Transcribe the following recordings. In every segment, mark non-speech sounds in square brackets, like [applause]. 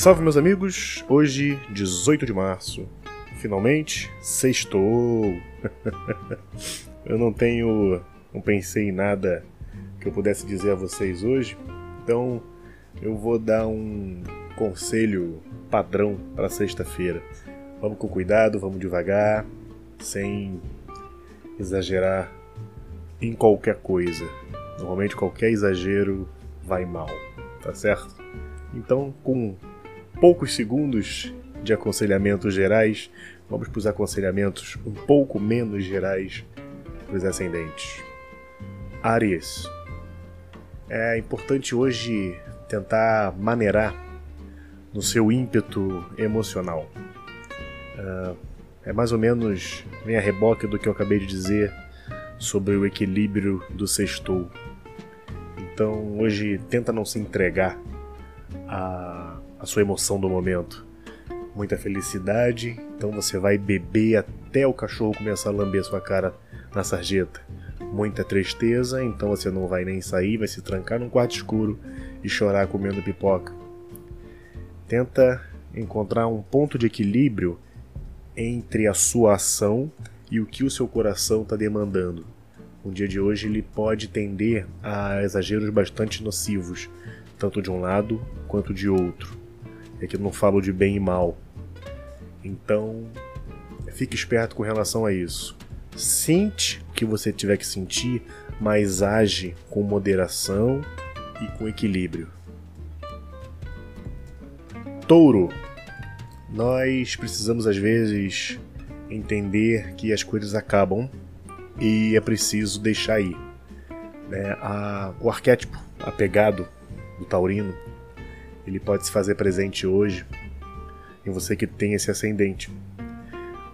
Salve meus amigos, hoje 18 de março, finalmente sextou. [laughs] eu não tenho, não pensei em nada que eu pudesse dizer a vocês hoje, então eu vou dar um conselho padrão para sexta-feira. Vamos com cuidado, vamos devagar, sem exagerar em qualquer coisa. Normalmente qualquer exagero vai mal, tá certo? Então, com poucos segundos de aconselhamentos gerais, vamos para os aconselhamentos um pouco menos gerais para os ascendentes. Aries. É importante hoje tentar maneirar no seu ímpeto emocional. Uh, é mais ou menos vem a reboque do que eu acabei de dizer sobre o equilíbrio do sextou. Então hoje tenta não se entregar a, a sua emoção do momento. Muita felicidade, então você vai beber até o cachorro começar a lamber sua cara na sarjeta. Muita tristeza, então você não vai nem sair, vai se trancar num quarto escuro e chorar comendo pipoca. Tenta encontrar um ponto de equilíbrio entre a sua ação e o que o seu coração está demandando. O dia de hoje ele pode tender a exageros bastante nocivos, tanto de um lado quanto de outro. É que eu não falo de bem e mal. Então, fique esperto com relação a isso. Sente o que você tiver que sentir, mas age com moderação e com equilíbrio. Touro. Nós precisamos às vezes entender que as coisas acabam e é preciso deixar ir. Né? A, o arquétipo apegado do taurino, ele pode se fazer presente hoje em você que tem esse ascendente.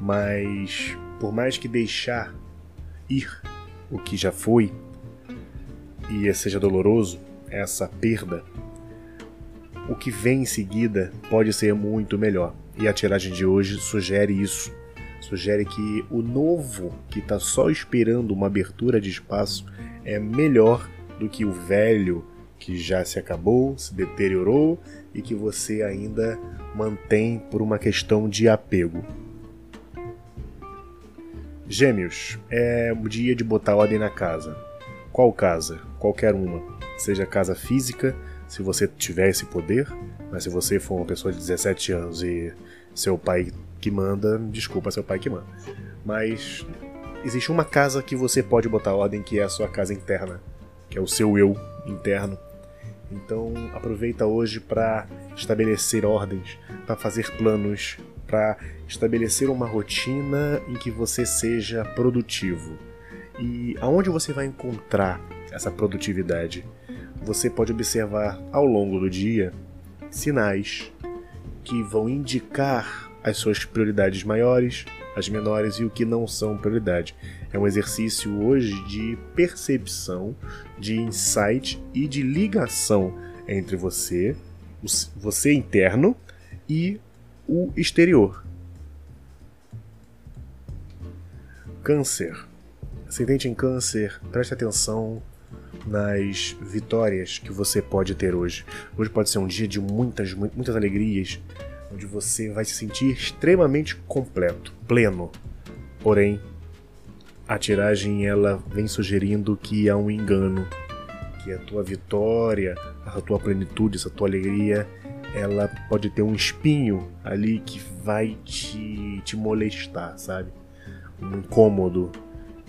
Mas por mais que deixar ir o que já foi e seja doloroso, essa perda, o que vem em seguida pode ser muito melhor. E a tiragem de hoje sugere isso. Sugere que o novo, que está só esperando uma abertura de espaço, é melhor do que o velho que já se acabou, se deteriorou e que você ainda mantém por uma questão de apego. Gêmeos, é o dia de botar ordem na casa. Qual casa? Qualquer uma. Seja casa física, se você tiver esse poder, mas se você for uma pessoa de 17 anos e seu pai que manda, desculpa seu pai que manda. Mas existe uma casa que você pode botar ordem que é a sua casa interna, que é o seu eu interno. Então aproveita hoje para estabelecer ordens, para fazer planos, para estabelecer uma rotina em que você seja produtivo. E aonde você vai encontrar essa produtividade? Você pode observar ao longo do dia sinais que vão indicar as suas prioridades maiores, as menores e o que não são prioridade. É um exercício hoje de percepção, de insight e de ligação entre você, você interno e o exterior. Câncer. Ascendente em câncer, preste atenção nas vitórias que você pode ter hoje. Hoje pode ser um dia de muitas, muitas alegrias, onde você vai se sentir extremamente completo, pleno. Porém, a tiragem ela vem sugerindo que há um engano, que a tua vitória, a tua plenitude, essa tua alegria, ela pode ter um espinho ali que vai te, te molestar, sabe? Um incômodo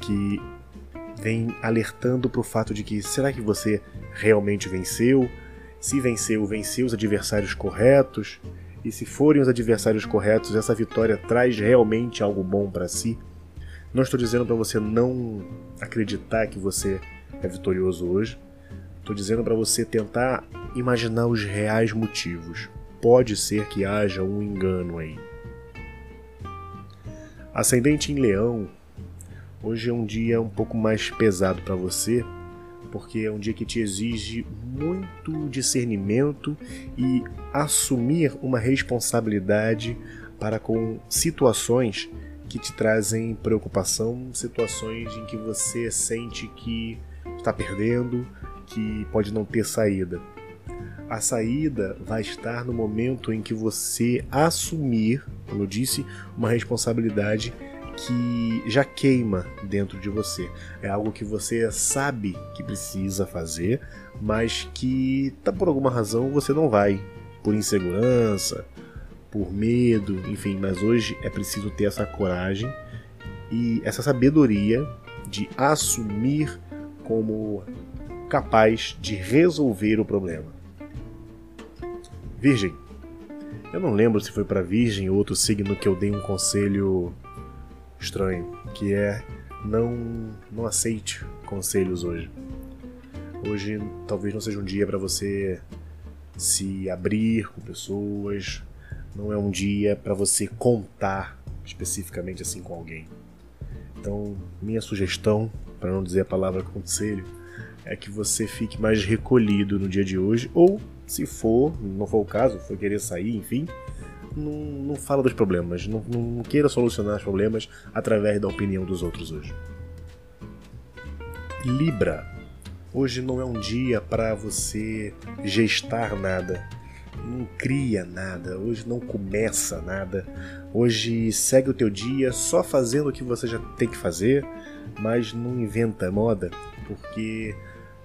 que vem alertando para o fato de que será que você realmente venceu? Se venceu, venceu os adversários corretos? E se forem os adversários corretos, essa vitória traz realmente algo bom para si? Não estou dizendo para você não acreditar que você é vitorioso hoje. Estou dizendo para você tentar imaginar os reais motivos. Pode ser que haja um engano aí. Ascendente em Leão, hoje é um dia um pouco mais pesado para você, porque é um dia que te exige muito discernimento e assumir uma responsabilidade para com situações que te trazem preocupação, situações em que você sente que está perdendo, que pode não ter saída. A saída vai estar no momento em que você assumir, como eu disse, uma responsabilidade que já queima dentro de você. É algo que você sabe que precisa fazer, mas que tá por alguma razão você não vai, por insegurança, por medo, enfim, mas hoje é preciso ter essa coragem e essa sabedoria de assumir como capaz de resolver o problema. Virgem. Eu não lembro se foi para Virgem ou outro signo que eu dei um conselho estranho, que é não não aceite conselhos hoje. Hoje talvez não seja um dia para você se abrir com pessoas, não é um dia para você contar especificamente assim com alguém. Então, minha sugestão, para não dizer a palavra [laughs] conselho, é que você fique mais recolhido no dia de hoje, ou se for, não for o caso, for querer sair, enfim, não, não fala dos problemas, não, não queira solucionar os problemas através da opinião dos outros hoje. Libra. Hoje não é um dia para você gestar nada, não cria nada, hoje não começa nada. Hoje segue o teu dia só fazendo o que você já tem que fazer, mas não inventa moda, porque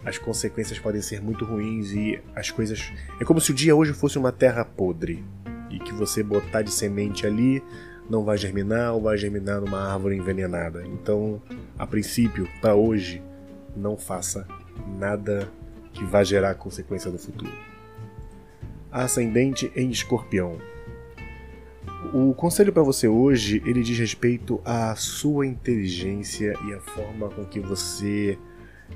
as consequências podem ser muito ruins e as coisas. É como se o dia hoje fosse uma terra podre e que você botar de semente ali não vai germinar ou vai germinar numa árvore envenenada. Então, a princípio, para hoje, não faça nada que vá gerar consequência no futuro. Ascendente em Escorpião. O conselho para você hoje, ele diz respeito à sua inteligência e à forma com que você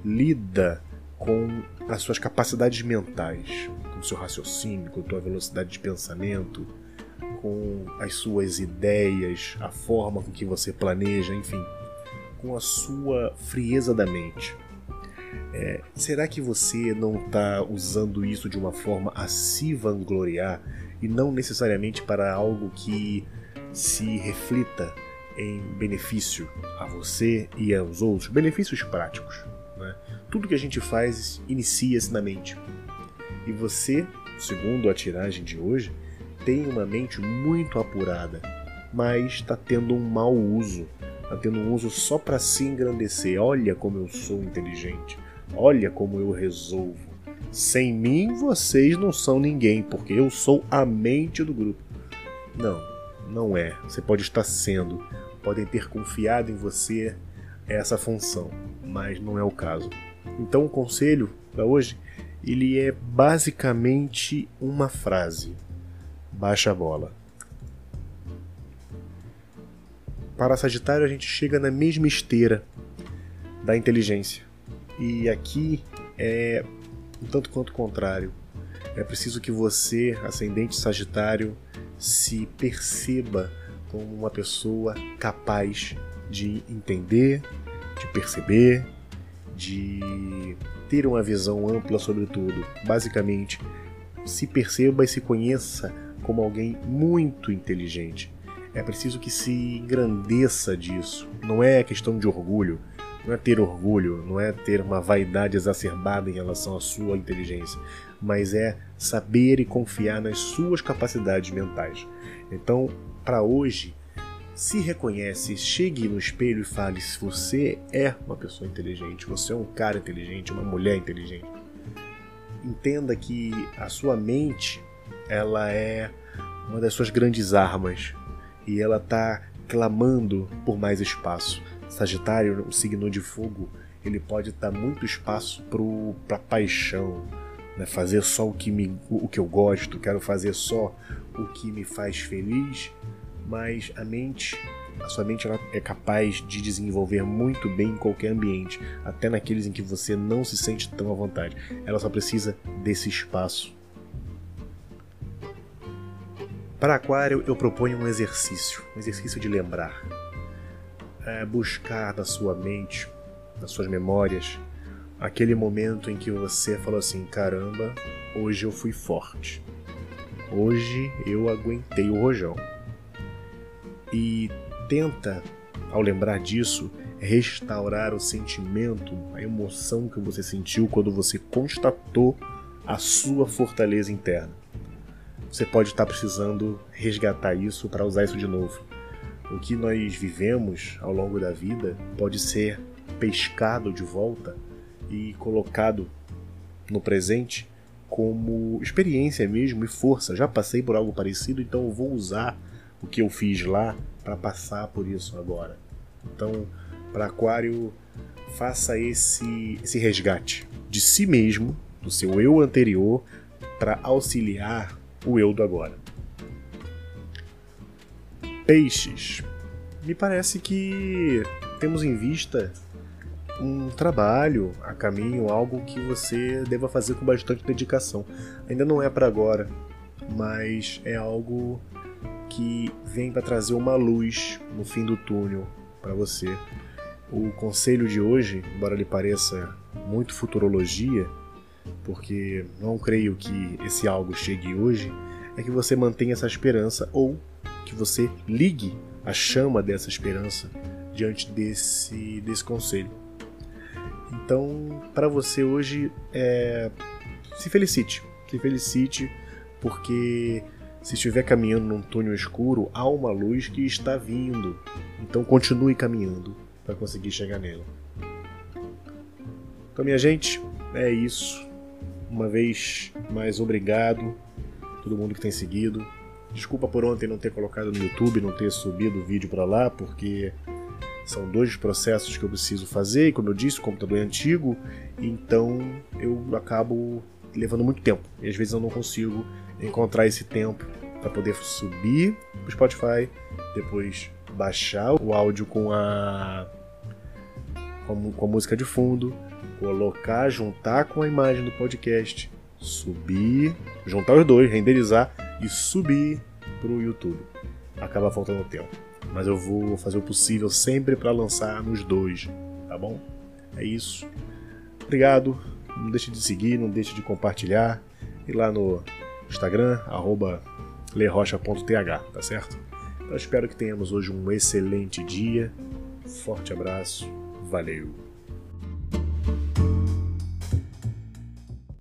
lida com as suas capacidades mentais, com o seu raciocínio, com a tua velocidade de pensamento, com as suas ideias, a forma com que você planeja, enfim, com a sua frieza da mente. É, será que você não está usando isso de uma forma a se vangloriar e não necessariamente para algo que se reflita em benefício a você e aos outros, benefícios práticos? Né? Tudo que a gente faz inicia-se na mente. E você, segundo a tiragem de hoje, tem uma mente muito apurada, mas está tendo um mau uso. Está tendo um uso só para se engrandecer. Olha como eu sou inteligente. Olha como eu resolvo. Sem mim, vocês não são ninguém, porque eu sou a mente do grupo. Não, não é. Você pode estar sendo. Podem ter confiado em você essa função, mas não é o caso. Então o conselho para hoje ele é basicamente uma frase: baixa a bola. Para Sagitário a gente chega na mesma esteira da inteligência. E aqui é um tanto quanto contrário. É preciso que você, ascendente Sagitário, se perceba como uma pessoa capaz de entender, de perceber, de ter uma visão ampla sobre tudo. Basicamente, se perceba e se conheça como alguém muito inteligente. É preciso que se engrandeça disso. Não é questão de orgulho, não é ter orgulho, não é ter uma vaidade exacerbada em relação à sua inteligência, mas é saber e confiar nas suas capacidades mentais. Então, para hoje, se reconhece, chegue no espelho e fale se você é uma pessoa inteligente, você é um cara inteligente, uma mulher inteligente. Entenda que a sua mente, ela é uma das suas grandes armas e ela está clamando por mais espaço. Sagitário, o signo de fogo, ele pode dar muito espaço para paixão, né? fazer só o que, me, o que eu gosto, quero fazer só o que me faz feliz mas a mente, a sua mente ela é capaz de desenvolver muito bem em qualquer ambiente, até naqueles em que você não se sente tão à vontade. Ela só precisa desse espaço. Para Aquário, eu proponho um exercício, um exercício de lembrar. É buscar na sua mente, nas suas memórias, aquele momento em que você falou assim: caramba, hoje eu fui forte. Hoje eu aguentei o rojão e tenta, ao lembrar disso, restaurar o sentimento, a emoção que você sentiu quando você constatou a sua fortaleza interna. Você pode estar precisando resgatar isso para usar isso de novo. O que nós vivemos ao longo da vida pode ser pescado de volta e colocado no presente como experiência mesmo e força. Já passei por algo parecido, então eu vou usar o que eu fiz lá para passar por isso agora. Então, para Aquário, faça esse, esse resgate de si mesmo, do seu eu anterior, para auxiliar o eu do agora. Peixes. Me parece que temos em vista um trabalho a caminho, algo que você deva fazer com bastante dedicação. Ainda não é para agora, mas é algo que vem para trazer uma luz no fim do túnel para você. O conselho de hoje, embora lhe pareça muito futurologia, porque não creio que esse algo chegue hoje, é que você mantenha essa esperança ou que você ligue a chama dessa esperança diante desse, desse conselho. Então, para você hoje, é... se felicite. Se felicite porque se estiver caminhando num túnel escuro, há uma luz que está vindo. Então continue caminhando para conseguir chegar nela. Então, minha gente, é isso. Uma vez mais, obrigado a todo mundo que tem seguido. Desculpa por ontem não ter colocado no YouTube, não ter subido o vídeo para lá, porque são dois processos que eu preciso fazer, e como eu disse, o computador é antigo, então eu acabo levando muito tempo. E às vezes eu não consigo encontrar esse tempo para poder subir o Spotify, depois baixar o áudio com a com, a música de fundo, colocar, juntar com a imagem do podcast, subir, juntar os dois, renderizar e subir para o YouTube. Acaba faltando tempo mas eu vou fazer o possível sempre para lançar nos dois, tá bom? É isso. Obrigado. Não deixe de seguir, não deixe de compartilhar. E lá no Instagram, arroba lerrocha.th, tá certo? Então espero que tenhamos hoje um excelente dia. Forte abraço. Valeu!